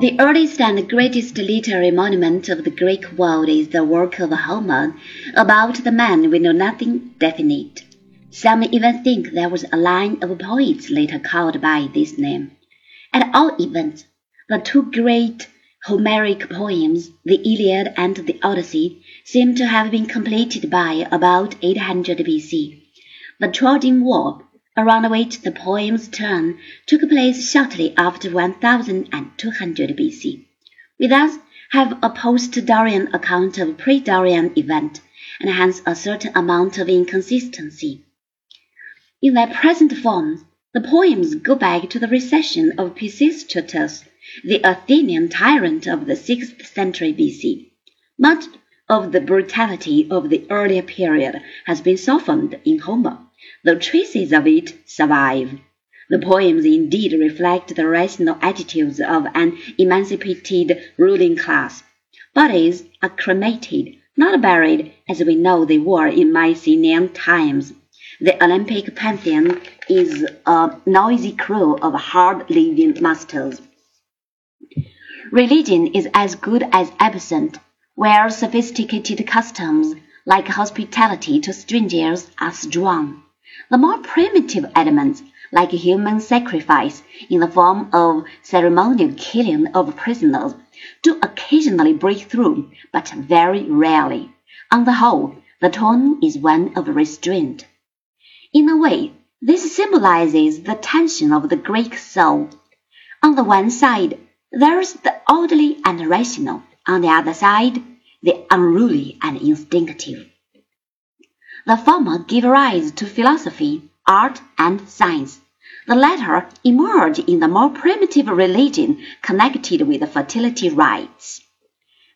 The earliest and greatest literary monument of the Greek world is the work of Homer. About the man we know nothing definite. Some even think there was a line of poets later called by this name. At all events, the two great Homeric poems, the Iliad and the Odyssey, seem to have been completed by about 800 BC. The Trojan War, around which the poems turn, took place shortly after 1200 BC. We thus have a post-Dorian account of pre-Dorian event, and hence a certain amount of inconsistency. In their present form, the poems go back to the recension of Pisistratus, the Athenian tyrant of the sixth century BC. Much of the brutality of the earlier period has been softened in Homer, though traces of it survive. The poems indeed reflect the rational attitudes of an emancipated ruling class. Bodies are cremated, not buried as we know they were in Mycenaean times. The Olympic pantheon is a noisy crew of hard-living masters. Religion is as good as absent, where sophisticated customs, like hospitality to strangers, are strong. The more primitive elements, like human sacrifice in the form of ceremonial killing of prisoners, do occasionally break through, but very rarely. On the whole, the tone is one of restraint. In a way, this symbolizes the tension of the Greek soul. On the one side, there is the orderly and rational; on the other side, the unruly and instinctive. The former give rise to philosophy, art, and science. The latter emerge in the more primitive religion connected with fertility rites.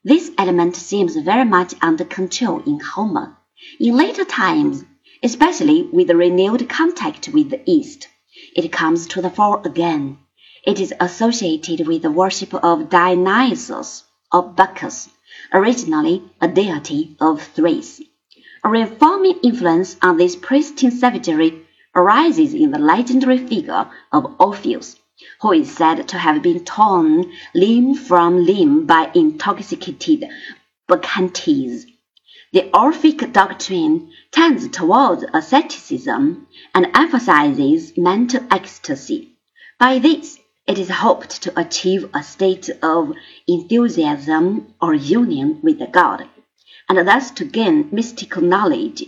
This element seems very much under control in Homer. In later times, especially with the renewed contact with the East. It comes to the fore again. It is associated with the worship of Dionysus or Bacchus, originally a deity of Thrace. A reforming influence on this pristine savagery arises in the legendary figure of Orpheus, who is said to have been torn limb from limb by intoxicated bacchantes. The Orphic doctrine tends towards asceticism and emphasizes mental ecstasy. By this, it is hoped to achieve a state of enthusiasm or union with the god, and thus to gain mystical knowledge,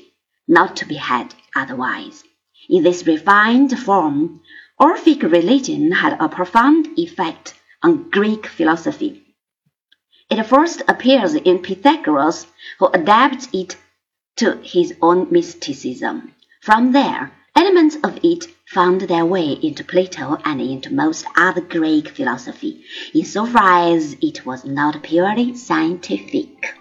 not to be had otherwise. In this refined form, Orphic religion had a profound effect on Greek philosophy. It first appears in Pythagoras, who adapts it to his own mysticism. From there, elements of it found their way into Plato and into most other Greek philosophy, insofar as it was not purely scientific.